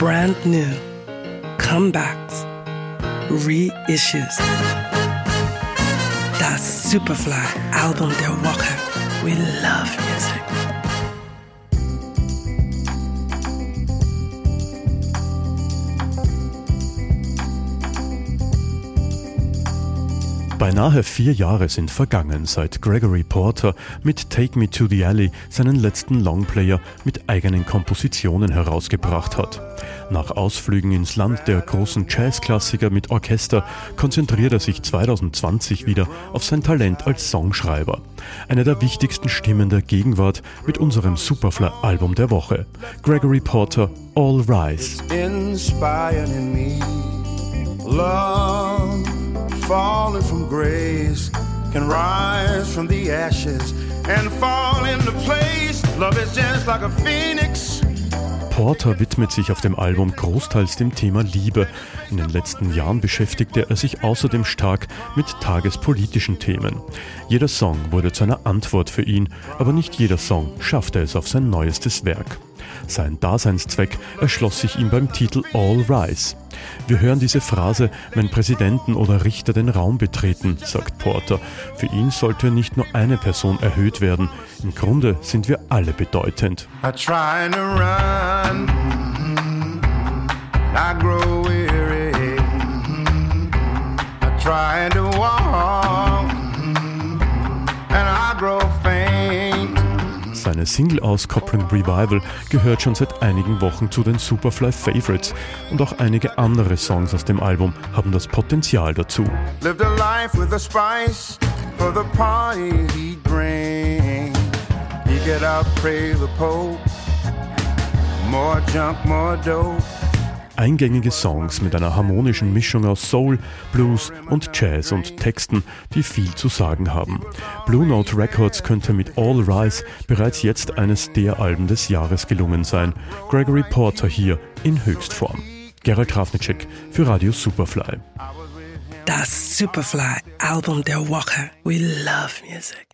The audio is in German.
brand new, comebacks, reissues. Das Superfly-Album der Woche. We love music. Beinahe vier Jahre sind vergangen, seit Gregory Porter mit Take Me to the Alley seinen letzten Longplayer mit eigenen Kompositionen herausgebracht hat. Nach Ausflügen ins Land der großen Jazzklassiker mit Orchester konzentriert er sich 2020 wieder auf sein Talent als Songschreiber. Eine der wichtigsten Stimmen der Gegenwart mit unserem Superfly-Album der Woche. Gregory Porter, All Rise. Falling from grace can rise from the ashes and fall into place. Love is just like a phoenix. Porter widmet sich auf dem Album großteils dem Thema Liebe. In den letzten Jahren beschäftigte er sich außerdem stark mit tagespolitischen Themen. Jeder Song wurde zu einer Antwort für ihn, aber nicht jeder Song schaffte es auf sein neuestes Werk. Sein Daseinszweck erschloss sich ihm beim Titel All Rise. Wir hören diese Phrase, wenn Präsidenten oder Richter den Raum betreten, sagt Porter. Für ihn sollte nicht nur eine Person erhöht werden. Im Grunde sind wir alle bedeutend. I try to run, I grow weary, I try to walk, and I grow seine Single-Auskopplung Revival gehört schon seit einigen Wochen zu den Superfly Favorites und auch einige andere Songs aus dem Album haben das Potenzial dazu. Lived a life with a spice for the party he'd bring. He get out, pray the Pope. More junk, more dope eingängige Songs mit einer harmonischen Mischung aus Soul, Blues und Jazz und Texten, die viel zu sagen haben. Blue Note Records könnte mit All Rise bereits jetzt eines der Alben des Jahres gelungen sein. Gregory Porter hier in Höchstform. Gerald Trafnicek für Radio Superfly. Das Superfly Album der Woche. We love music.